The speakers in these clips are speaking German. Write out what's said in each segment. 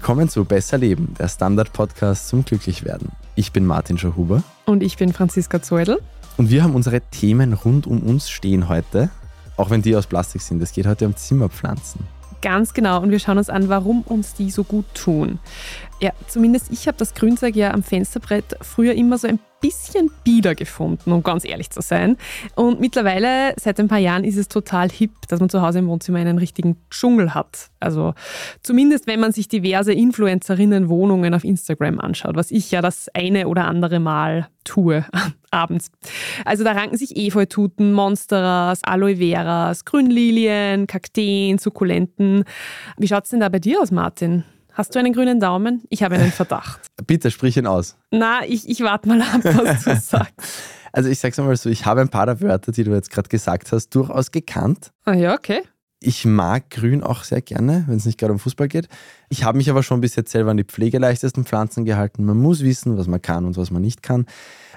Willkommen zu Besser Leben, der Standard-Podcast zum Glücklichwerden. Ich bin Martin Schauhuber. Und ich bin Franziska Zeudel. Und wir haben unsere Themen rund um uns stehen heute, auch wenn die aus Plastik sind. Es geht heute um Zimmerpflanzen. Ganz genau. Und wir schauen uns an, warum uns die so gut tun. Ja, zumindest ich habe das Grünzeug ja am Fensterbrett früher immer so ein bisschen bieder gefunden, um ganz ehrlich zu sein. Und mittlerweile, seit ein paar Jahren, ist es total hip, dass man zu Hause im Wohnzimmer einen richtigen Dschungel hat. Also zumindest, wenn man sich diverse Influencerinnen-Wohnungen auf Instagram anschaut, was ich ja das eine oder andere Mal tue abends. Also da ranken sich Efeututen, Monsteras, Aloe Veras, Grünlilien, Kakteen, Sukkulenten. Wie schaut es denn da bei dir aus, Martin? Hast du einen grünen Daumen? Ich habe einen Verdacht. Bitte sprich ihn aus. Na, ich, ich warte mal ab, was du sagst. Also ich sag's mal so, ich habe ein paar der Wörter, die du jetzt gerade gesagt hast, durchaus gekannt. Ah ja, okay. Ich mag Grün auch sehr gerne, wenn es nicht gerade um Fußball geht. Ich habe mich aber schon bis jetzt selber an die pflegeleichtesten Pflanzen gehalten. Man muss wissen, was man kann und was man nicht kann.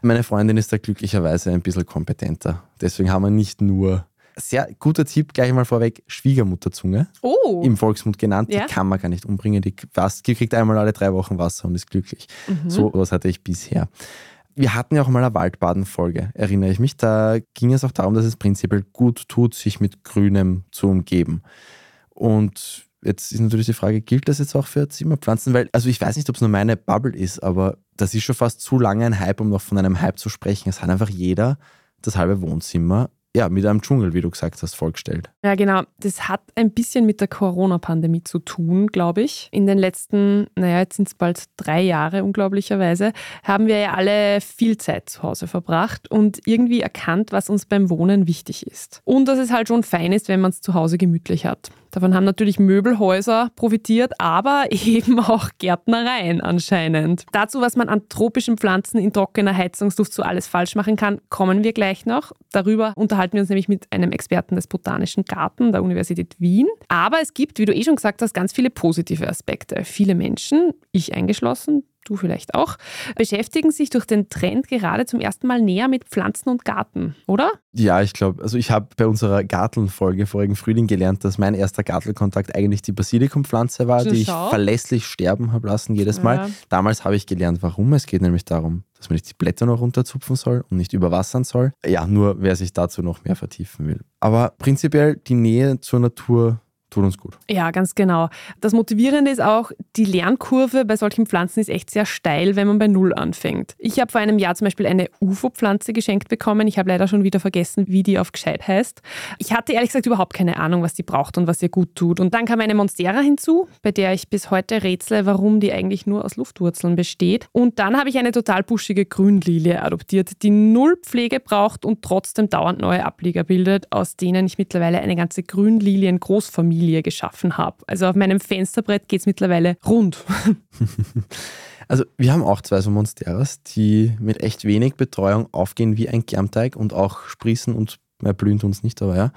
Meine Freundin ist da glücklicherweise ein bisschen kompetenter. Deswegen haben wir nicht nur sehr guter Tipp, gleich mal vorweg, Schwiegermutterzunge. Oh. Im Volksmund genannt. Ja. Die kann man gar nicht umbringen. Die, was, die kriegt einmal alle drei Wochen Wasser und ist glücklich. Mhm. So was hatte ich bisher. Wir hatten ja auch mal eine Waldbaden-Folge, erinnere ich mich. Da ging es auch darum, dass es prinzipiell gut tut, sich mit Grünem zu umgeben. Und jetzt ist natürlich die Frage, gilt das jetzt auch für Zimmerpflanzen? Weil, also ich weiß nicht, ob es nur meine Bubble ist, aber das ist schon fast zu lange ein Hype, um noch von einem Hype zu sprechen. Es hat einfach jeder das halbe Wohnzimmer ja, mit einem Dschungel, wie du gesagt hast, vollgestellt. Ja, genau. Das hat ein bisschen mit der Corona-Pandemie zu tun, glaube ich. In den letzten, naja, jetzt sind es bald drei Jahre, unglaublicherweise, haben wir ja alle viel Zeit zu Hause verbracht und irgendwie erkannt, was uns beim Wohnen wichtig ist. Und dass es halt schon fein ist, wenn man es zu Hause gemütlich hat. Davon haben natürlich Möbelhäuser profitiert, aber eben auch Gärtnereien anscheinend. Dazu, was man an tropischen Pflanzen in trockener Heizungsluft so alles falsch machen kann, kommen wir gleich noch. Darüber unterhalten wir uns nämlich mit einem Experten des Botanischen Garten der Universität Wien. Aber es gibt, wie du eh schon gesagt hast, ganz viele positive Aspekte. Viele Menschen, ich eingeschlossen, du vielleicht auch, beschäftigen sich durch den Trend gerade zum ersten Mal näher mit Pflanzen und Garten, oder? Ja, ich glaube, also ich habe bei unserer Garteln-Folge vorigen Frühling gelernt, dass mein erster Gartelkontakt eigentlich die Basilikumpflanze war, Schau. die ich verlässlich sterben habe lassen jedes Mal. Ja. Damals habe ich gelernt, warum. Es geht nämlich darum, dass man nicht die Blätter noch runterzupfen soll und nicht überwassern soll. Ja, nur wer sich dazu noch mehr vertiefen will. Aber prinzipiell die Nähe zur Natur tut uns gut. Ja, ganz genau. Das Motivierende ist auch, die Lernkurve bei solchen Pflanzen ist echt sehr steil, wenn man bei Null anfängt. Ich habe vor einem Jahr zum Beispiel eine UFO-Pflanze geschenkt bekommen. Ich habe leider schon wieder vergessen, wie die auf gescheit heißt. Ich hatte ehrlich gesagt überhaupt keine Ahnung, was die braucht und was ihr gut tut. Und dann kam eine Monstera hinzu, bei der ich bis heute rätsle, warum die eigentlich nur aus Luftwurzeln besteht. Und dann habe ich eine total buschige Grünlilie adoptiert, die null Pflege braucht und trotzdem dauernd neue Ablieger bildet, aus denen ich mittlerweile eine ganze Grünlilien-Großfamilie geschaffen habe. Also auf meinem Fensterbrett geht es mittlerweile rund. Also wir haben auch zwei so Monsteras, die mit echt wenig Betreuung aufgehen wie ein Germteig und auch sprießen und mehr blühen tun uns nicht, aber ja.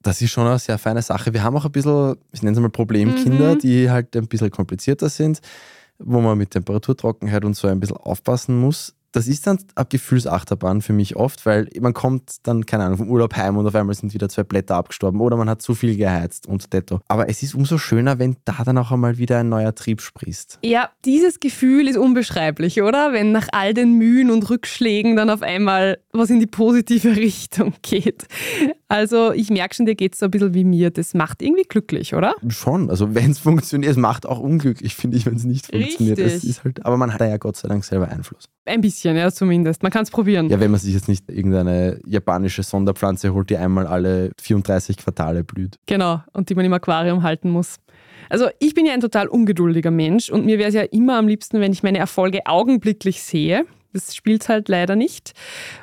Das ist schon eine sehr feine Sache. Wir haben auch ein bisschen, ich nenne es mal Problemkinder, Mhm. die halt ein bisschen komplizierter sind, wo man mit Temperaturtrockenheit und so ein bisschen aufpassen muss. Das ist dann eine Gefühlsachterbahn für mich oft, weil man kommt dann, keine Ahnung, vom Urlaub heim und auf einmal sind wieder zwei Blätter abgestorben oder man hat zu viel geheizt und detto. Aber es ist umso schöner, wenn da dann auch einmal wieder ein neuer Trieb sprießt. Ja, dieses Gefühl ist unbeschreiblich, oder? Wenn nach all den Mühen und Rückschlägen dann auf einmal was in die positive Richtung geht. Also ich merke schon, dir geht es so ein bisschen wie mir. Das macht irgendwie glücklich, oder? Schon, also wenn es funktioniert, es macht auch unglücklich, finde ich, wenn es nicht funktioniert. Es Richtig. ist halt, aber man hat da ja Gott sei Dank selber Einfluss. Ein bisschen, ja, zumindest. Man kann es probieren. Ja, wenn man sich jetzt nicht irgendeine japanische Sonderpflanze holt, die einmal alle 34 Quartale blüht. Genau, und die man im Aquarium halten muss. Also ich bin ja ein total ungeduldiger Mensch und mir wäre es ja immer am liebsten, wenn ich meine Erfolge augenblicklich sehe. Das spielt halt leider nicht.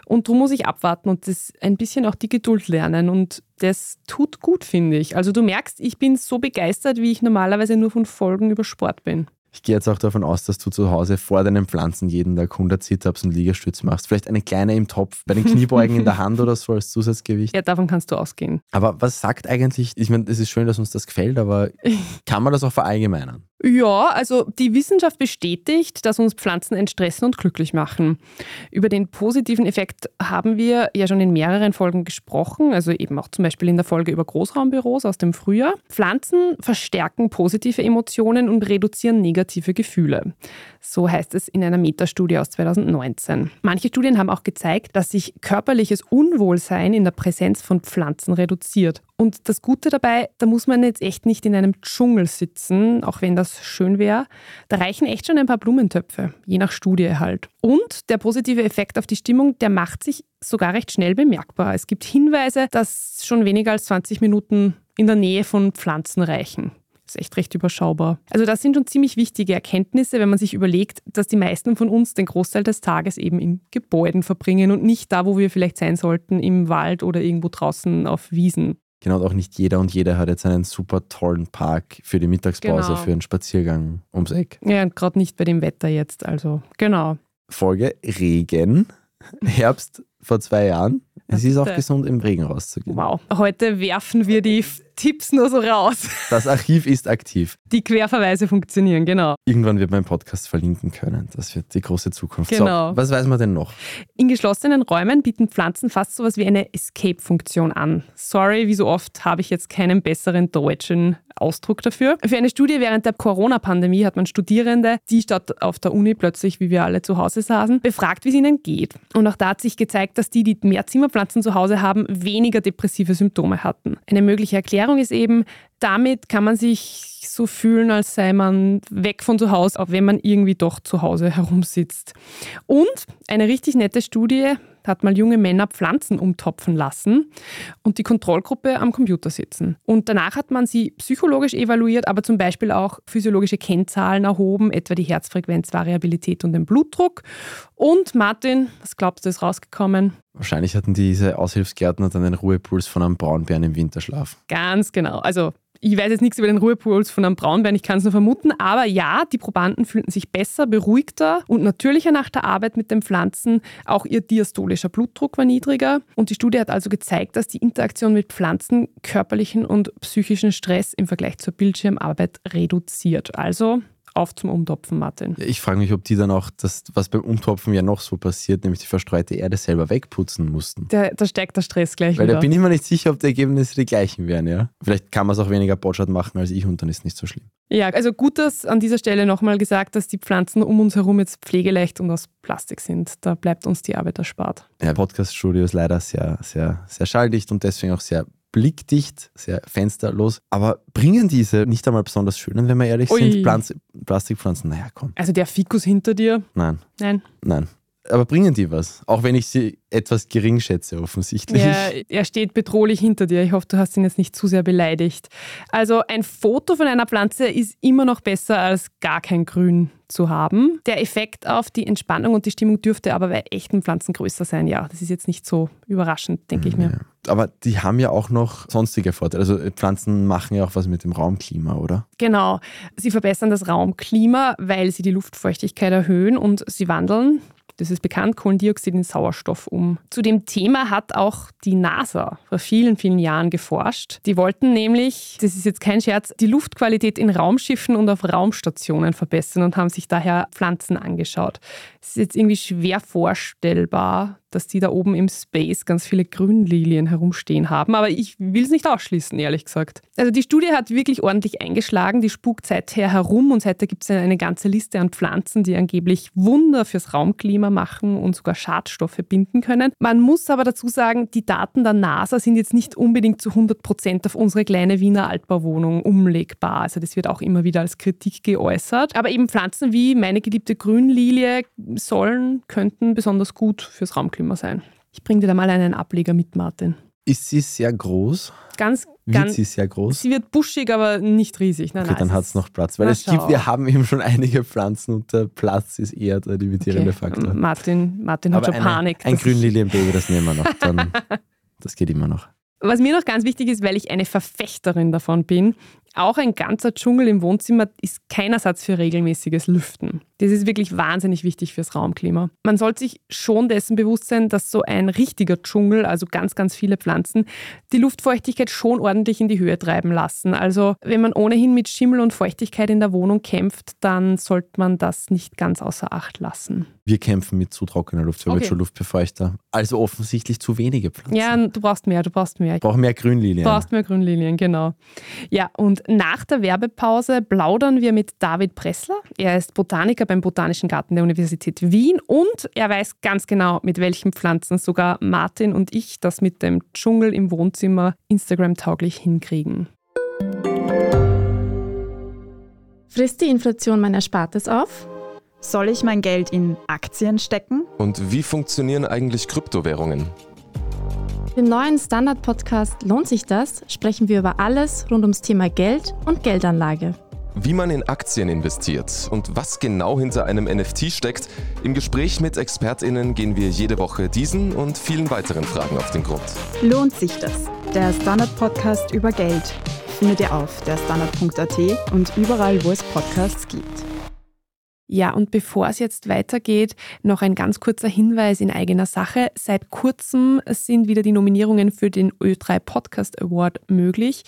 Und darum muss ich abwarten und das ein bisschen auch die Geduld lernen. Und das tut gut, finde ich. Also du merkst, ich bin so begeistert, wie ich normalerweise nur von Folgen über Sport bin. Ich gehe jetzt auch davon aus, dass du zu Hause vor deinen Pflanzen jeden Tag 100 Sit-Ups und Liegestütz machst. Vielleicht eine kleine im Topf, bei den Kniebeugen in der Hand oder so als Zusatzgewicht. Ja, davon kannst du ausgehen. Aber was sagt eigentlich, ich meine, es ist schön, dass uns das gefällt, aber kann man das auch verallgemeinern? Ja, also die Wissenschaft bestätigt, dass uns Pflanzen entstressen und glücklich machen. Über den positiven Effekt haben wir ja schon in mehreren Folgen gesprochen, also eben auch zum Beispiel in der Folge über Großraumbüros aus dem Frühjahr. Pflanzen verstärken positive Emotionen und reduzieren negative Gefühle. So heißt es in einer Metastudie aus 2019. Manche Studien haben auch gezeigt, dass sich körperliches Unwohlsein in der Präsenz von Pflanzen reduziert. Und das Gute dabei, da muss man jetzt echt nicht in einem Dschungel sitzen, auch wenn das schön wäre. Da reichen echt schon ein paar Blumentöpfe, je nach Studie halt. Und der positive Effekt auf die Stimmung, der macht sich sogar recht schnell bemerkbar. Es gibt Hinweise, dass schon weniger als 20 Minuten in der Nähe von Pflanzen reichen ist echt recht überschaubar. Also das sind schon ziemlich wichtige Erkenntnisse, wenn man sich überlegt, dass die meisten von uns den Großteil des Tages eben in Gebäuden verbringen und nicht da, wo wir vielleicht sein sollten, im Wald oder irgendwo draußen auf Wiesen. Genau, und auch nicht jeder und jeder hat jetzt einen super tollen Park für die Mittagspause, Genau. für einen Spaziergang ums Eck. Ja, und gerade nicht bei dem Wetter jetzt. Also genau. Folge Regen. Herbst vor zwei Jahren. Es ist auch gesund, im Regen rauszugehen. Wow. Heute werfen wir die F- Tipps nur so raus. Das Archiv ist aktiv. Die Querverweise funktionieren, genau. Irgendwann wird mein Podcast verlinken können. Das wird die große Zukunft. Genau. So, was weiß man denn noch? In geschlossenen Räumen bieten Pflanzen fast sowas wie eine Escape-Funktion an. Sorry, wie so oft habe ich jetzt keinen besseren deutschen Ausdruck dafür. Für eine Studie während der Corona-Pandemie hat man Studierende, die statt auf der Uni plötzlich, wie wir alle zu Hause saßen, befragt, wie es ihnen geht. Und auch da hat sich gezeigt, dass die, die mehr Zimmerpflanzen zu Hause haben, weniger depressive Symptome hatten. Eine mögliche Erklärung ist eben, damit kann man sich so fühlen, als sei man weg von zu Hause, auch wenn man irgendwie doch zu Hause herumsitzt. Und eine richtig nette Studie hat mal junge Männer Pflanzen umtopfen lassen und die Kontrollgruppe am Computer sitzen. Und danach hat man sie psychologisch evaluiert, aber zum Beispiel auch physiologische Kennzahlen erhoben, etwa die Herzfrequenzvariabilität und den Blutdruck. Und Martin, was glaubst du, ist rausgekommen? Wahrscheinlich hatten diese Aushilfsgärtner dann den Ruhepuls von einem Braunbären im Winterschlaf. Ganz genau. Also ich weiß jetzt nichts über den Ruhepuls von einem Braunbären, ich kann es nur vermuten, aber ja, die Probanden fühlten sich besser, beruhigter und natürlicher nach der Arbeit mit den Pflanzen. Auch ihr diastolischer Blutdruck war niedriger. Und die Studie hat also gezeigt, dass die Interaktion mit Pflanzen körperlichen und psychischen Stress im Vergleich zur Bildschirmarbeit reduziert. Also auf zum Umtopfen, Martin. Ja, Ich frage mich, ob die dann auch das, was beim Umtopfen ja noch so passiert, nämlich die verstreute Erde selber wegputzen mussten. Da, da steigt der Stress gleich Weil wieder. da bin ich mir nicht sicher, ob die Ergebnisse die gleichen wären, ja. Vielleicht kann man es auch weniger Botschat machen als ich und dann ist nicht so schlimm. Ja, also gut, dass an dieser Stelle nochmal gesagt, dass die Pflanzen um uns herum jetzt pflegeleicht und aus Plastik sind. Da bleibt uns die Arbeit erspart. Ja, Podcast-Studio ist leider sehr, sehr, sehr schalldicht und deswegen auch sehr blickdicht, sehr fensterlos. Aber bringen diese nicht einmal besonders schönen, wenn wir ehrlich Ui. sind, Pflanz Plastikpflanzen? Naja, komm. Also der Fikus hinter dir, Nein, nein. nein. Aber bringen die was? Auch wenn ich sie etwas gering schätze, offensichtlich. Ja, er steht bedrohlich hinter dir. Ich hoffe, du hast ihn jetzt nicht zu sehr beleidigt. Also ein Foto von einer Pflanze ist immer noch besser als gar kein Grün zu haben. Der Effekt auf die Entspannung und die Stimmung dürfte aber bei echten Pflanzen größer sein. Ja, das ist jetzt nicht so überraschend, denke ich mir. Ja. Aber die haben ja auch noch sonstige Vorteile. Also Pflanzen machen ja auch was mit dem Raumklima, oder? Genau. Sie verbessern das Raumklima, weil sie die Luftfeuchtigkeit erhöhen und sie wandeln, das ist bekannt, Kohlendioxid in Sauerstoff um. Zu dem Thema hat auch die NASA vor vielen, vielen Jahren geforscht. Die wollten nämlich, das ist jetzt kein Scherz, die Luftqualität in Raumschiffen und auf Raumstationen verbessern und haben sich daher Pflanzen angeschaut. Es ist jetzt irgendwie schwer vorstellbar, dass die da oben im Space ganz viele Grünlilien herumstehen haben, aber ich will es nicht ausschließen, ehrlich gesagt. Also die Studie hat wirklich ordentlich eingeschlagen, die spukt seither herum und seither gibt es eine ganze Liste an Pflanzen, die angeblich Wunder fürs Raumklima machen und sogar Schadstoffe binden können. Man muss aber dazu sagen, die Daten der NASA sind jetzt nicht unbedingt zu 100 Prozent auf unsere kleine Wiener Altbauwohnung umlegbar. Also das wird auch immer wieder als Kritik geäußert. Aber eben Pflanzen wie meine geliebte Grünlilie sollen, könnten besonders gut fürs Raumklima sein. Ich bringe dir da mal einen Ableger mit, Martin. Ist sie sehr groß? Ganz, Wird ganz. sie sehr groß? Sie wird buschig, aber nicht riesig. Nein, Okay, nein, dann hat es noch Platz. Weil es gibt, wir haben eben schon einige Pflanzen und der Platz ist eher der limitierende Okay. Faktor. Martin, Martin hat Aber schon eine, Panik. ein Grünlilienbaby, das nehmen wir noch. Dann, das geht immer noch. Was mir noch ganz wichtig ist, weil ich eine Verfechterin davon bin, auch ein ganzer Dschungel im Wohnzimmer ist kein Ersatz für regelmäßiges Lüften. Das ist wirklich wahnsinnig wichtig fürs Raumklima. Man sollte sich schon dessen bewusst sein, dass so ein richtiger Dschungel, also ganz, ganz viele Pflanzen, die Luftfeuchtigkeit schon ordentlich in die Höhe treiben lassen. Also wenn man ohnehin mit Schimmel und Feuchtigkeit in der Wohnung kämpft, dann sollte man das nicht ganz außer Acht lassen. Wir kämpfen mit zu trockener Luft, wir haben okay. schon Luftbefeuchter. Also offensichtlich zu wenige Pflanzen. Ja, du brauchst mehr, du brauchst mehr. Du brauchst mehr Grünlilien. Du brauchst mehr Grünlilien, genau. Ja, und nach der Werbepause plaudern wir mit David Pressler. Er ist Botaniker beim Botanischen Garten der Universität Wien und er weiß ganz genau, mit welchen Pflanzen sogar Martin und ich das mit dem Dschungel im Wohnzimmer Instagram-tauglich hinkriegen. Frisst die Inflation mein Erspartes auf? Soll ich mein Geld in Aktien stecken? Und wie funktionieren eigentlich Kryptowährungen? Im neuen Standard-Podcast Lohnt sich das? sprechen wir über alles rund ums Thema Geld und Geldanlage. Wie man in Aktien investiert und was genau hinter einem NFT steckt, im Gespräch mit ExpertInnen gehen wir jede Woche diesen und vielen weiteren Fragen auf den Grund. Lohnt sich das? Der Standard-Podcast über Geld findet ihr auf der Standard.at und überall, wo es Podcasts gibt. Ja, und bevor es jetzt weitergeht, noch ein ganz kurzer Hinweis in eigener Sache. Seit kurzem sind wieder die Nominierungen für den Ö3 Podcast Award möglich.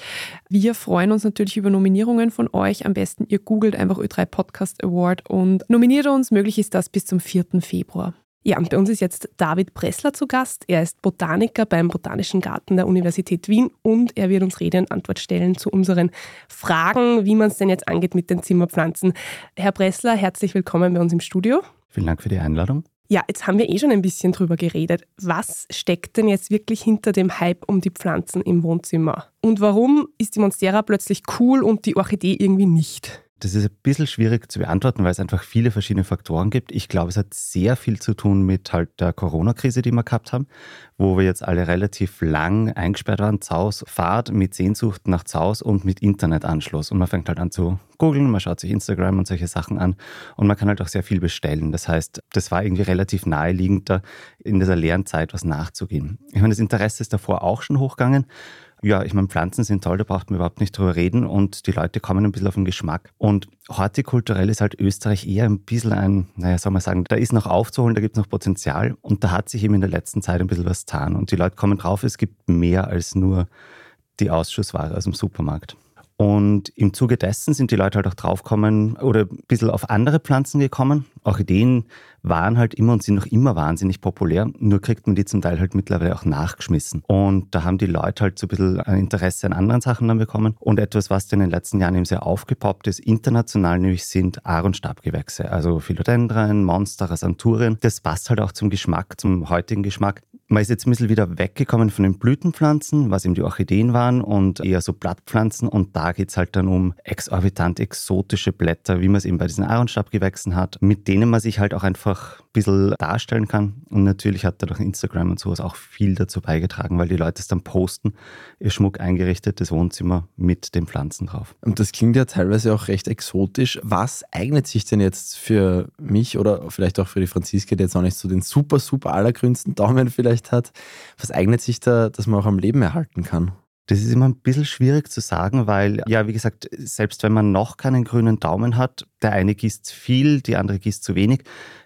Wir freuen uns natürlich über Nominierungen von euch. Am besten ihr googelt einfach Ö3 Podcast Award und nominiert uns. Möglich ist das bis zum 4. Februar. Ja, und bei uns ist jetzt David Pressler zu Gast. Er ist Botaniker beim Botanischen Garten der Universität Wien und er wird uns Rede und Antwort stellen zu unseren Fragen, wie man es denn jetzt angeht mit den Zimmerpflanzen. Herr Pressler, herzlich willkommen bei uns im Studio. Vielen Dank für die Einladung. Ja, jetzt haben wir eh schon ein bisschen drüber geredet. Was steckt denn jetzt wirklich hinter dem Hype um die Pflanzen im Wohnzimmer? Und warum ist die Monstera plötzlich cool und die Orchidee irgendwie nicht? Das ist ein bisschen schwierig zu beantworten, weil es einfach viele verschiedene Faktoren gibt. Ich glaube, es hat sehr viel zu tun mit halt der Corona-Krise, die wir gehabt haben, wo wir jetzt alle relativ lang eingesperrt waren. Zaus, Fahrt mit Sehnsucht nach Zaus und mit Internetanschluss. Und man fängt halt an zu googeln, man schaut sich Instagram und solche Sachen an und man kann halt auch sehr viel bestellen. Das heißt, das war irgendwie relativ naheliegend, da in dieser leeren Zeit was nachzugehen. Ich meine, das Interesse ist davor auch schon hochgegangen. Ja, ich meine, Pflanzen sind toll, da braucht man überhaupt nicht drüber reden und die Leute kommen ein bisschen auf den Geschmack. Und hortikulturell ist halt Österreich eher ein bisschen ein, naja, soll man sagen, da ist noch aufzuholen, da gibt es noch Potenzial und da hat sich eben in der letzten Zeit ein bisschen was getan und die Leute kommen drauf, es gibt mehr als nur die Ausschussware aus dem Supermarkt. Und im Zuge dessen sind die Leute halt auch draufgekommen oder ein bisschen auf andere Pflanzen gekommen. Orchideen waren halt immer und sind noch immer wahnsinnig populär, nur kriegt man die zum Teil halt mittlerweile auch nachgeschmissen. Und da haben die Leute halt so ein bisschen ein Interesse an anderen Sachen dann bekommen. Und etwas, was in den letzten Jahren eben sehr aufgepoppt ist, international nämlich sind Aar- und Stabgewächse, also Philodendron, Monstera, Santurien. Das passt halt auch zum Geschmack, zum heutigen Geschmack. Man ist jetzt ein bisschen wieder weggekommen von den Blütenpflanzen, was eben die Orchideen waren, und eher so Blattpflanzen. Und da geht es halt dann um exorbitant exotische Blätter, wie man es eben bei diesen Aaronstabgewächsen hat, mit denen man sich halt auch einfach ein bisschen darstellen kann. Und natürlich hat da durch Instagram und sowas auch viel dazu beigetragen, weil die Leute es dann posten, ihr Schmuck eingerichtetes Wohnzimmer mit den Pflanzen drauf. Und das klingt ja teilweise auch recht exotisch. Was eignet sich denn jetzt für mich oder vielleicht auch für die Franziska, die jetzt auch nicht so den super, super allergrünsten Daumen vielleicht hat? Was eignet sich da, dass man auch am Leben erhalten kann? Das ist immer ein bisschen schwierig zu sagen, weil, ja, wie gesagt, selbst wenn man noch keinen grünen Daumen hat, der eine gießt viel, die andere gießt zu wenig,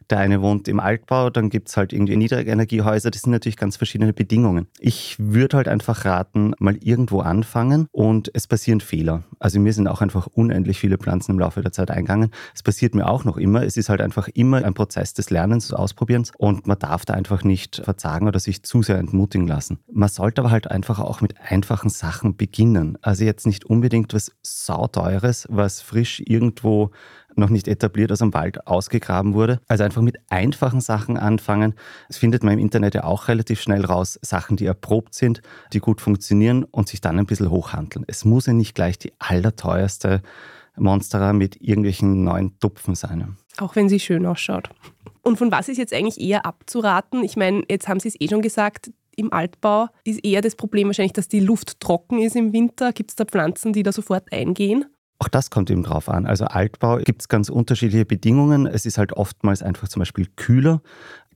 der eine wohnt im Altbau, dann gibt es halt irgendwie Niedrigenergiehäuser. Das sind natürlich ganz verschiedene Bedingungen. Ich würde halt einfach raten, mal irgendwo anfangen und es passieren Fehler. Also mir sind auch einfach unendlich viele Pflanzen im Laufe der Zeit eingegangen. Es passiert mir auch noch immer. Es ist halt einfach immer ein Prozess des Lernens, des Ausprobierens und man darf da einfach nicht verzagen oder sich zu sehr entmutigen lassen. Man sollte aber halt einfach auch mit einfachen Sachen beginnen. Also jetzt nicht unbedingt was sauteures, was frisch irgendwo noch nicht etabliert aus dem Wald ausgegraben wurde. Also einfach mit einfachen Sachen anfangen. Das findet man im Internet ja auch relativ schnell raus. Sachen, die erprobt sind, die gut funktionieren und sich dann ein bisschen hochhandeln. Es muss ja nicht gleich die allerteuerste Monstera mit irgendwelchen neuen Tupfen sein. Auch wenn sie schön ausschaut. Und von was ist jetzt eigentlich eher abzuraten? Ich meine, jetzt haben Sie es eh schon gesagt, im Altbau ist eher das Problem wahrscheinlich, dass die Luft trocken ist im Winter. Gibt es da Pflanzen, die da sofort eingehen? Auch das kommt eben drauf an. Also Altbau gibt es ganz unterschiedliche Bedingungen. Es ist halt oftmals einfach zum Beispiel kühler.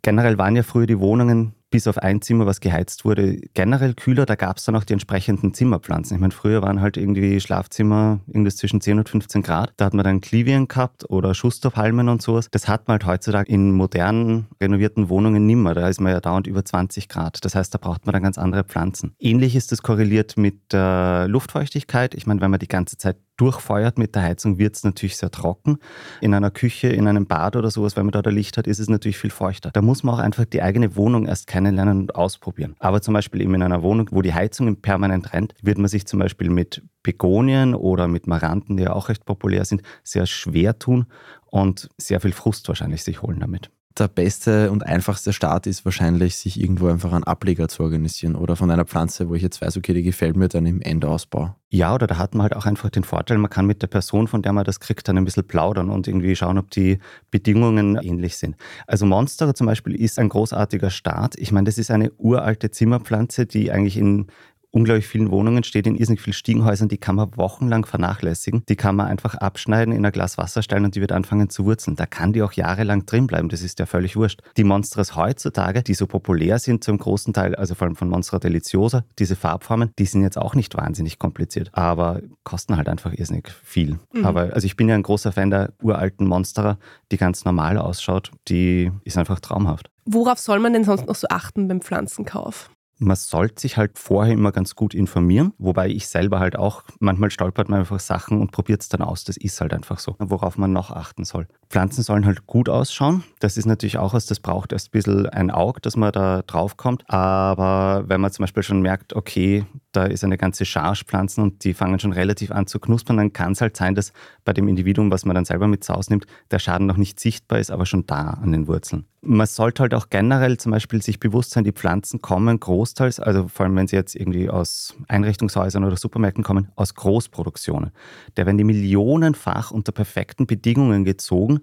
Generell waren ja früher die Wohnungen bis auf ein Zimmer, was geheizt wurde, generell kühler. Da gab es dann auch die entsprechenden Zimmerpflanzen. Ich meine, früher waren halt irgendwie Schlafzimmer irgendwas zwischen 10 und 15 Grad. Da hat man dann Klivien gehabt oder Schusterpalmen und sowas. Das hat man halt heutzutage in modernen, renovierten Wohnungen nimmer. Da ist man ja dauernd über 20 Grad. Das heißt, da braucht man dann ganz andere Pflanzen. Ähnlich ist das korreliert mit der Luftfeuchtigkeit. Ich meine, wenn man die ganze Zeit durchfeuert mit der Heizung, wird es natürlich sehr trocken. In einer Küche, in einem Bad oder sowas, wenn man da, da Licht hat, ist es natürlich viel feuchter. Da muss man auch einfach die eigene Wohnung erst kennenlernen und ausprobieren. Aber zum Beispiel eben in einer Wohnung, wo die Heizung permanent rennt, wird man sich zum Beispiel mit Begonien oder mit Maranten, die ja auch recht populär sind, sehr schwer tun und sehr viel Frust wahrscheinlich sich holen damit der beste und einfachste Start ist wahrscheinlich, sich irgendwo einfach einen Ableger zu organisieren oder von einer Pflanze, wo ich jetzt weiß, okay, die gefällt mir, dann im Endausbau. Ja, oder da hat man halt auch einfach den Vorteil, man kann mit der Person, von der man das kriegt, dann ein bisschen plaudern und irgendwie schauen, ob die Bedingungen ähnlich sind. Also Monstera zum Beispiel ist ein großartiger Start. Ich meine, das ist eine uralte Zimmerpflanze, die eigentlich in unglaublich vielen Wohnungen steht, in irrsinnig vielen Stiegenhäusern, die kann man wochenlang vernachlässigen. Die kann man einfach abschneiden, in ein Glas Wasser stellen und die wird anfangen zu wurzeln. Da kann die auch jahrelang drin bleiben, das ist ja völlig wurscht. Die Monsters heutzutage, die so populär sind zum großen Teil, also vor allem von Monstera Deliciosa, diese Farbformen, die sind jetzt auch nicht wahnsinnig kompliziert, aber kosten halt einfach irrsinnig viel. Mhm. Aber also ich bin ja ein großer Fan der uralten Monstera, die ganz normal ausschaut, die ist einfach traumhaft. Worauf soll man denn sonst noch so achten beim Pflanzenkauf? Man sollte sich halt vorher immer ganz gut informieren, wobei ich selber halt auch, manchmal stolpert man einfach Sachen und probiert es dann aus. Das ist halt einfach so, worauf man noch achten soll. Pflanzen sollen halt gut ausschauen. Das ist natürlich auch was, das braucht erst ein bisschen ein Auge, dass man da drauf kommt. Aber wenn man zum Beispiel schon merkt, okay, da ist eine ganze Charge Pflanzen und die fangen schon relativ an zu knuspern, dann kann es halt sein, dass bei dem Individuum, was man dann selber mit Saus nimmt, der Schaden noch nicht sichtbar ist, aber schon da an den Wurzeln. Man sollte halt auch generell zum Beispiel sich bewusst sein, die Pflanzen kommen großteils, also vor allem wenn sie jetzt irgendwie aus Einrichtungshäusern oder Supermärkten kommen, aus Großproduktionen. Da werden die millionenfach unter perfekten Bedingungen gezogen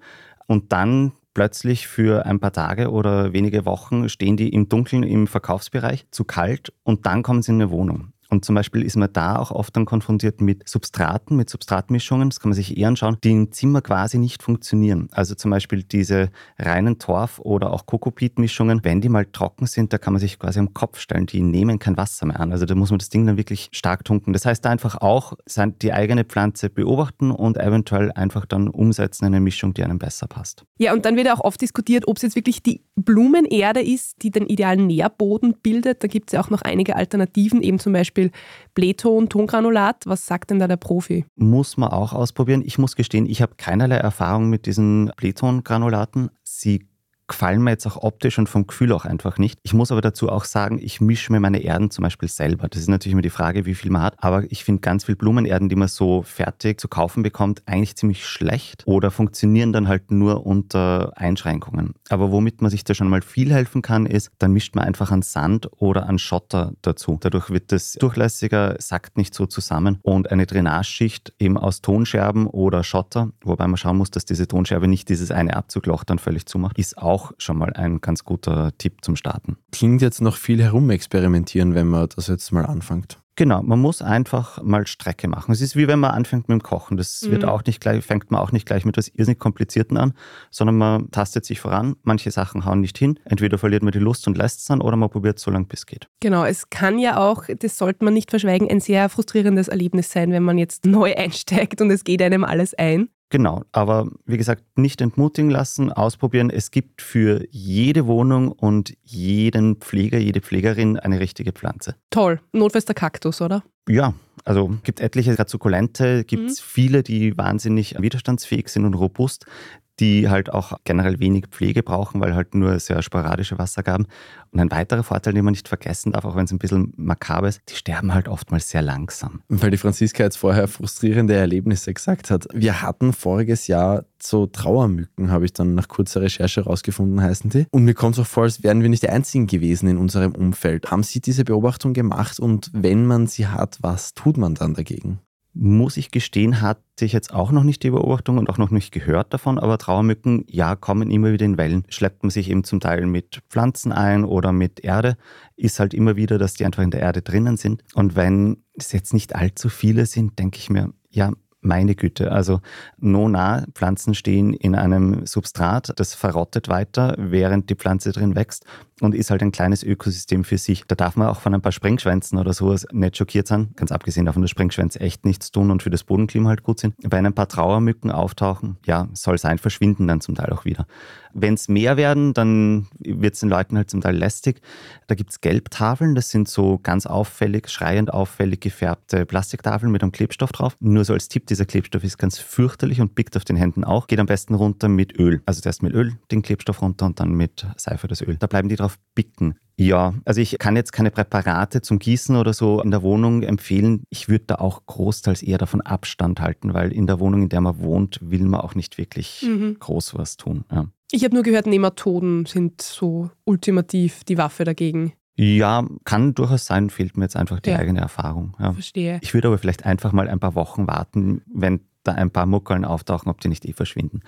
und dann plötzlich für ein paar Tage oder wenige Wochen stehen die im Dunkeln im Verkaufsbereich zu kalt und dann kommen sie in eine Wohnung. Und zum Beispiel ist man da auch oft dann konfrontiert mit Substraten, mit Substratmischungen, das kann man sich eher anschauen, die im Zimmer quasi nicht funktionieren. Also zum Beispiel diese reinen Torf- oder auch Kokopit-Mischungen, wenn die mal trocken sind, da kann man sich quasi am Kopf stellen, die nehmen kein Wasser mehr an. Also da muss man das Ding dann wirklich stark tunken. Das heißt einfach auch die eigene Pflanze beobachten und eventuell einfach dann umsetzen in eine Mischung, die einem besser passt. Ja, und dann wird auch oft diskutiert, ob es jetzt wirklich die Blumenerde ist, die den idealen Nährboden bildet. Da gibt es ja auch noch einige Alternativen, eben zum Beispiel Beispiel Blähton, Tongranulat. Was sagt denn da der Profi? Muss man auch ausprobieren. Ich muss gestehen, ich habe keinerlei Erfahrung mit diesen Blähtongranulaten. Sie gefallen mir jetzt auch optisch und vom Gefühl auch einfach nicht. Ich muss aber dazu auch sagen, ich mische mir meine Erden zum Beispiel selber. Das ist natürlich immer die Frage, wie viel man hat. Aber ich finde ganz viel Blumenerden, die man so fertig zu kaufen bekommt, eigentlich ziemlich schlecht oder funktionieren dann halt nur unter Einschränkungen. Aber womit man sich da schon mal viel helfen kann, ist, dann mischt man einfach an Sand oder an Schotter dazu. Dadurch wird es durchlässiger, sackt nicht so zusammen und eine Drainageschicht eben aus Tonscherben oder Schotter, wobei man schauen muss, dass diese Tonscherbe nicht dieses eine Abzugloch dann völlig zumacht, ist auch auch schon mal ein ganz guter Tipp zum Starten. Klingt jetzt noch viel herumexperimentieren, wenn man das jetzt mal anfängt. Genau, man muss einfach mal Strecke machen. Es ist wie wenn man anfängt mit dem Kochen. Das mhm. wird auch nicht gleich, fängt man auch nicht gleich mit etwas irrsinnig Komplizierten an, sondern man tastet sich voran. Manche Sachen hauen nicht hin. Entweder verliert man die Lust und lässt es dann oder man probiert so lange, bis es geht. Genau, es kann ja auch, das sollte man nicht verschweigen, ein sehr frustrierendes Erlebnis sein, wenn man jetzt neu einsteigt und es geht einem alles ein. Genau, aber wie gesagt, nicht entmutigen lassen, ausprobieren. Es gibt für jede Wohnung und jeden Pfleger, jede Pflegerin eine richtige Pflanze. Toll, notfalls der Kaktus, oder? Ja, also gibt etliche, gerade Sukkulente, gibt es mhm. viele, die wahnsinnig widerstandsfähig sind und robust die halt auch generell wenig Pflege brauchen, weil halt nur sehr sporadische Wassergaben. Und ein weiterer Vorteil, den man nicht vergessen darf, auch wenn es ein bisschen makaber ist, die sterben halt oftmals sehr langsam. Weil die Franziska jetzt vorher frustrierende Erlebnisse gesagt hat. Wir hatten voriges Jahr so Trauermücken, habe ich dann nach kurzer Recherche herausgefunden, heißen die. Und mir kommt es auch vor, als wären wir nicht die Einzigen gewesen in unserem Umfeld. Haben Sie diese Beobachtung gemacht und wenn man sie hat, was tut man dann dagegen? Muss ich gestehen, hatte ich jetzt auch noch nicht die Beobachtung und auch noch nicht gehört davon, aber Trauermücken, ja, kommen immer wieder in Wellen. Schleppt man sich eben zum Teil mit Pflanzen ein oder mit Erde, ist halt immer wieder, dass die einfach in der Erde drinnen sind. Und wenn es jetzt nicht allzu viele sind, denke ich mir, ja, Meine Güte, also Nona-Pflanzen stehen in einem Substrat, das verrottet weiter, während die Pflanze drin wächst und ist halt ein kleines Ökosystem für sich. Da darf man auch von ein paar Springschwänzen oder sowas nicht schockiert sein, ganz abgesehen davon, dass Springschwänze echt nichts tun und für das Bodenklima halt gut sind. Wenn ein paar Trauermücken auftauchen, ja, soll sein, verschwinden dann zum Teil auch wieder. Wenn es mehr werden, dann wird es den Leuten halt zum Teil lästig. Da gibt es Gelbtafeln, das sind so ganz auffällig, schreiend auffällig gefärbte Plastiktafeln mit einem Klebstoff drauf. Nur so als Tipp, dieser Klebstoff ist ganz fürchterlich und pickt auf den Händen auch. Geht am besten runter mit Öl. Also zuerst mit Öl den Klebstoff runter und dann mit Seife das Öl. Da bleiben die drauf bicken. Ja, also ich kann jetzt keine Präparate zum Gießen oder so in der Wohnung empfehlen. Ich würde da auch großteils eher davon Abstand halten, weil in der Wohnung, in der man wohnt, will man auch nicht wirklich mhm. groß was tun. Ja. Ich habe nur gehört, Nematoden sind so ultimativ die Waffe dagegen. Ja, kann durchaus sein, fehlt mir jetzt einfach die ja. eigene Erfahrung. Ja. Verstehe. Ich würde aber vielleicht einfach mal ein paar Wochen warten, wenn da ein paar Muckeln auftauchen, ob die nicht eh verschwinden.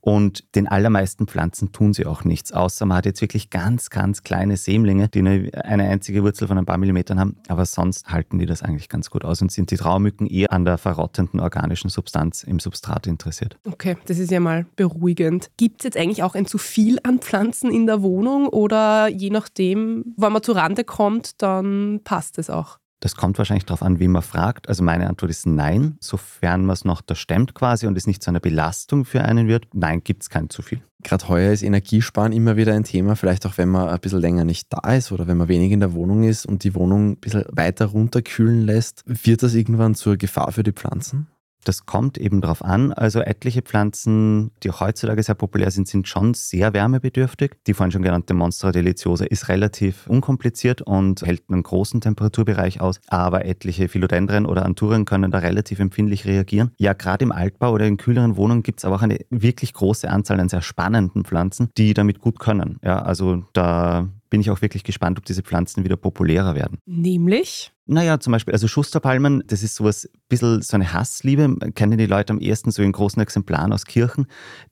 Und den allermeisten Pflanzen tun sie auch nichts, außer man hat jetzt wirklich ganz, ganz kleine Sämlinge, die eine, eine einzige Wurzel von ein paar Millimetern haben. Aber sonst halten die das eigentlich ganz gut aus und sind die Traumücken eher an der verrottenden organischen Substanz im Substrat interessiert. Okay, das ist ja mal beruhigend. Gibt es jetzt eigentlich auch ein zu viel an Pflanzen in der Wohnung oder je nachdem, wann man zu Rande kommt, dann passt es auch? Das kommt wahrscheinlich darauf an, wie man fragt. Also meine Antwort ist nein, sofern man es noch da stemmt quasi und es nicht zu einer Belastung für einen wird. Nein, gibt es kein zu viel. Gerade heuer ist Energiesparen immer wieder ein Thema, vielleicht auch wenn man ein bisschen länger nicht da ist oder wenn man wenig in der Wohnung ist und die Wohnung ein bisschen weiter runterkühlen lässt. Wird das irgendwann zur Gefahr für die Pflanzen? Das kommt eben darauf an. Also etliche Pflanzen, die heutzutage sehr populär sind, sind schon sehr wärmebedürftig. Die vorhin schon genannte Monstera deliciosa ist relativ unkompliziert und hält einen großen Temperaturbereich aus. Aber etliche Philodendren oder Anturien können da relativ empfindlich reagieren. Ja, gerade im Altbau oder in kühleren Wohnungen gibt es aber auch eine wirklich große Anzahl an sehr spannenden Pflanzen, die damit gut können. Ja, also da bin ich auch wirklich gespannt, ob diese Pflanzen wieder populärer werden. Nämlich? Naja, zum Beispiel, also Schusterpalmen, das ist sowas, ein bisschen so eine Hassliebe, kennen die Leute am ersten so in großen Exemplaren aus Kirchen.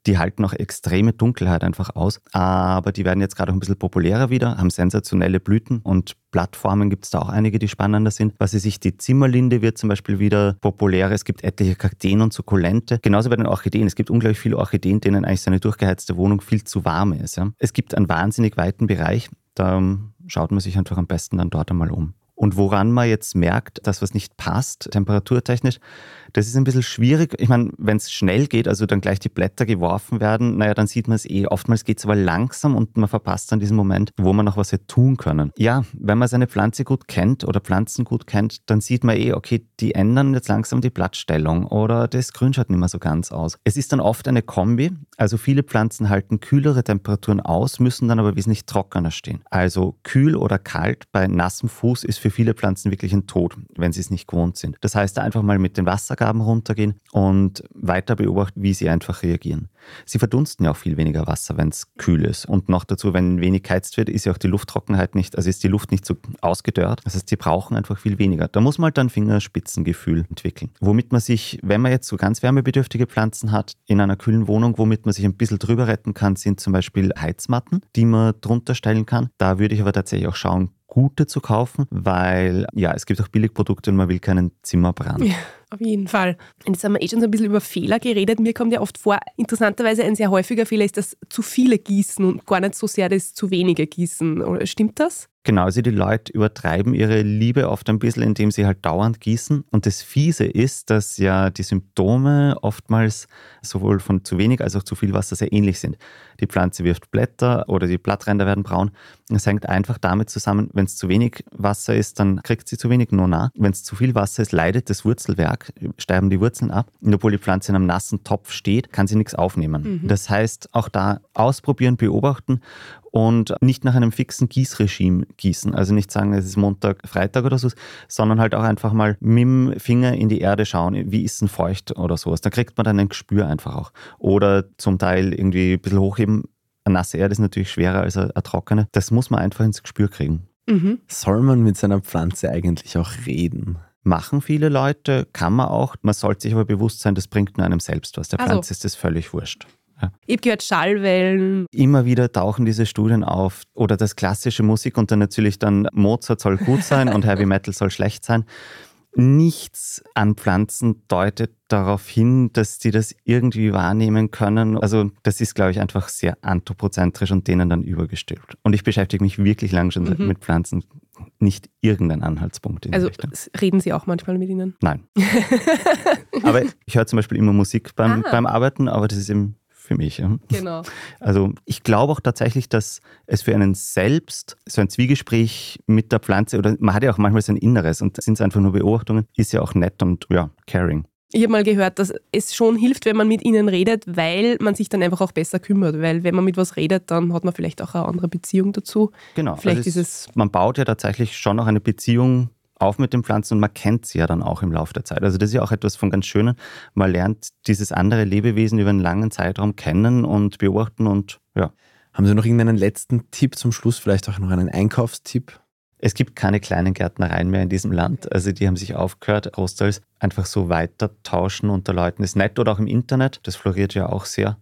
Die halten auch extreme Dunkelheit einfach aus, aber die werden jetzt gerade auch ein bisschen populärer wieder, haben sensationelle Blüten und Plattformen gibt es da auch einige, die spannender sind. Was weiß ich, die Zimmerlinde wird zum Beispiel wieder populärer. Es gibt etliche Kakteen und Sukkulente. Genauso bei den Orchideen. Es gibt unglaublich viele Orchideen, denen eigentlich so eine durchgeheizte Wohnung viel zu warm ist. Ja. Es gibt einen wahnsinnig weiten Bereich. Da schaut man sich einfach am besten dann dort einmal um. Und woran man jetzt merkt, dass was nicht passt, temperaturtechnisch, das ist ein bisschen schwierig. Ich meine, wenn es schnell geht, also dann gleich die Blätter geworfen werden, naja, dann sieht man es eh. Oftmals geht es aber langsam und man verpasst dann diesen Moment, wo man noch was hätte tun können. Ja, wenn man seine Pflanze gut kennt oder Pflanzen gut kennt, dann sieht man eh, okay, die ändern jetzt langsam die Blattstellung oder das Grün schaut nicht mehr so ganz aus. Es ist dann oft eine Kombi. Also viele Pflanzen halten kühlere Temperaturen aus, müssen dann aber wesentlich trockener stehen. Also kühl oder kalt bei nassem Fuß ist für viele Pflanzen wirklich ein Tod, wenn sie es nicht gewohnt sind. Das heißt, einfach mal mit den Wassergaben runtergehen und weiter beobachten, wie sie einfach reagieren. Sie verdunsten ja auch viel weniger Wasser, wenn es kühl ist. Und noch dazu, wenn wenig geheizt wird, ist ja auch die Lufttrockenheit nicht, also ist die Luft nicht so ausgedörrt. Das heißt, sie brauchen einfach viel weniger. Da muss man halt dann Fingerspitzengefühl entwickeln. Womit man sich, wenn man jetzt so ganz wärmebedürftige Pflanzen hat, in einer kühlen Wohnung, womit man sich ein bisschen drüber retten kann, sind zum Beispiel Heizmatten, die man drunter stellen kann. Da würde ich aber tatsächlich auch schauen, gute zu kaufen, weil ja, es gibt auch Billigprodukte und man will keinen Zimmerbrand. Ja, auf jeden Fall. Jetzt haben wir eh schon so ein bisschen über Fehler geredet. Mir kommt ja oft vor, interessanterweise ein sehr häufiger Fehler ist das zu viele Gießen und gar nicht so sehr das zu wenige Gießen. Stimmt das? Genau, also die Leute übertreiben ihre Liebe oft ein bisschen, indem sie halt dauernd gießen. Und das Fiese ist, dass ja die Symptome oftmals sowohl von zu wenig als auch zu viel Wasser sehr ähnlich sind. Die Pflanze wirft Blätter oder die Blattränder werden braun. Es hängt einfach damit zusammen, wenn es zu wenig Wasser ist, dann kriegt sie zu wenig Nona. Wenn es zu viel Wasser ist, leidet das Wurzelwerk, sterben die Wurzeln ab. Und obwohl die Pflanze in einem nassen Topf steht, kann sie nichts aufnehmen. Mhm. Das heißt, auch da ausprobieren, beobachten und nicht nach einem fixen Gießregime gießen. Also nicht sagen, es ist Montag, Freitag oder so, sondern halt auch einfach mal mit dem Finger in die Erde schauen, wie ist denn feucht oder sowas. Da kriegt man dann ein Gespür einfach auch. Oder zum Teil irgendwie ein bisschen hochheben. Eine nasse Erde ist natürlich schwerer als eine, eine trockene. Das muss man einfach ins Gespür kriegen. Mhm. Soll man mit seiner Pflanze eigentlich auch reden? Machen viele Leute, kann man auch. Man sollte sich aber bewusst sein, das bringt nur einem selbst was. Der also. Pflanze ist das völlig wurscht. Ja. Ich habe gehört Schallwellen. Immer wieder tauchen diese Studien auf. Oder das klassische Musik und dann natürlich dann Mozart soll gut sein und Heavy Metal soll schlecht sein. nichts an Pflanzen deutet darauf hin, dass die das irgendwie wahrnehmen können. Also das ist, glaube ich, einfach sehr anthropozentrisch und denen dann übergestülpt. Und ich beschäftige mich wirklich lange schon mhm. mit Pflanzen. Nicht irgendein Anhaltspunkt. also reden Sie auch manchmal mit Ihnen? Nein. aber ich höre zum Beispiel immer Musik beim, ah. beim Arbeiten, aber das ist eben für mich. Genau. Also ich glaube auch tatsächlich, dass es für einen selbst so ein Zwiegespräch mit der Pflanze oder man hat ja auch manchmal so ein Inneres und sind es einfach nur Beobachtungen, ist ja auch nett und ja, caring. Ich habe mal gehört, dass es schon hilft, wenn man mit ihnen redet, weil man sich dann einfach auch besser kümmert. Weil wenn man mit was redet, dann hat man vielleicht auch eine andere Beziehung dazu. Genau. Vielleicht also ist es man baut ja tatsächlich schon auch eine Beziehung auf mit den Pflanzen und man kennt sie ja dann auch im Laufe der Zeit. Also das ist ja auch etwas von ganz Schönen. Man lernt dieses andere Lebewesen über einen langen Zeitraum kennen und beobachten und ja. Haben Sie noch irgendeinen letzten Tipp zum Schluss, vielleicht auch noch einen Einkaufstipp? Es gibt keine kleinen Gärtnereien mehr in diesem Land. Also die haben sich aufgehört, großteils einfach so weiter tauschen unter Leuten. Ist nett oder auch im Internet, das floriert ja auch sehr.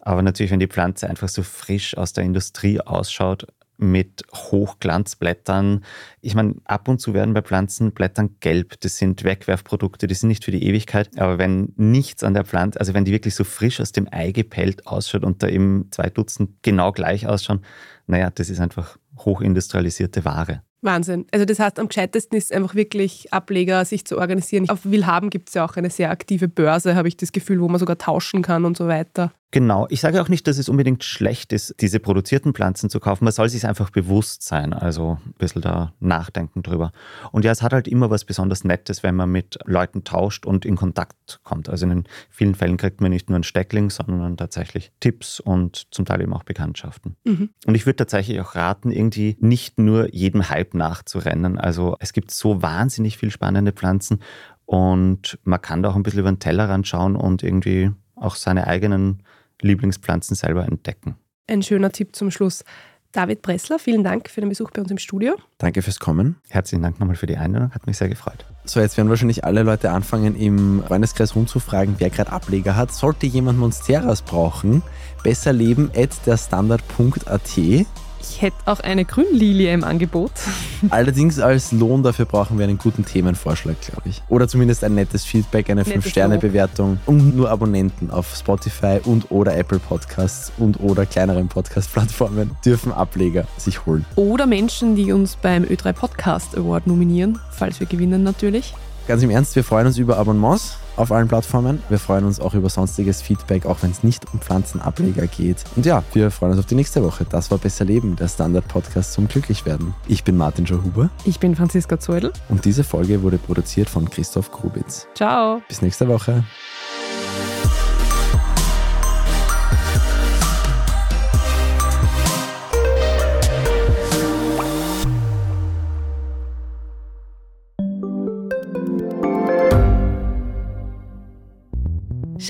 Aber natürlich, wenn die Pflanze einfach so frisch aus der Industrie ausschaut, mit Hochglanzblättern. Ich meine, ab und zu werden bei Pflanzen Blättern gelb. Das sind Wegwerfprodukte, die sind nicht für die Ewigkeit. Aber wenn nichts an der Pflanze, also wenn die wirklich so frisch aus dem Ei gepellt ausschaut und da eben zwei Dutzend genau gleich ausschauen, naja, das ist einfach hochindustrialisierte Ware. Wahnsinn. Also das heißt, am gescheitesten ist einfach wirklich Ableger, sich zu organisieren. Auf Willhaben gibt es ja auch eine sehr aktive Börse, habe ich das Gefühl, wo man sogar tauschen kann und so weiter. Genau. Ich sage auch nicht, dass es unbedingt schlecht ist, diese produzierten Pflanzen zu kaufen. Man soll sich einfach bewusst sein, also ein bisschen da nachdenken drüber. Und ja, es hat halt immer was besonders Nettes, wenn man mit Leuten tauscht und in Kontakt kommt. Also in vielen Fällen kriegt man nicht nur einen Steckling, sondern tatsächlich Tipps und zum Teil eben auch Bekanntschaften. Mhm. Und ich würde tatsächlich auch raten, irgendwie nicht nur jedem Hype nachzurennen. Also es gibt so wahnsinnig viel spannende Pflanzen und man kann da auch ein bisschen über den Tellerrand schauen und irgendwie auch seine eigenen Lieblingspflanzen selber entdecken. Ein schöner Tipp zum Schluss. David Bressler, vielen Dank für den Besuch bei uns im Studio. Danke fürs Kommen. Herzlichen Dank nochmal für die Einladung, hat mich sehr gefreut. So, jetzt werden wahrscheinlich alle Leute anfangen, im Freundeskreis rumzufragen, wer gerade Ableger hat. Sollte jemand Monsteras brauchen, besser leben at derstandard.at. Ich hätte auch eine Grünlilie im Angebot. Allerdings als Lohn dafür brauchen wir einen guten Themenvorschlag, glaube ich. Oder zumindest ein nettes Feedback, eine 5-Sterne-Bewertung und nur Abonnenten auf Spotify und oder Apple Podcasts und oder kleineren Podcast-Plattformen dürfen Ableger sich holen. Oder Menschen, die uns beim Ö3 Podcast Award nominieren, falls wir gewinnen natürlich. Ganz im Ernst, wir freuen uns über Abonnements auf allen Plattformen. Wir freuen uns auch über sonstiges Feedback, auch wenn es nicht um Pflanzenableger geht. Und ja, wir freuen uns auf die nächste Woche. Das war Besser Leben, der Standard-Podcast zum Glücklichwerden. Ich bin Martin Schauhuber. Ich bin Franziska Zeudel. Und diese Folge wurde produziert von Christoph Grubitz. Ciao. Bis nächste Woche.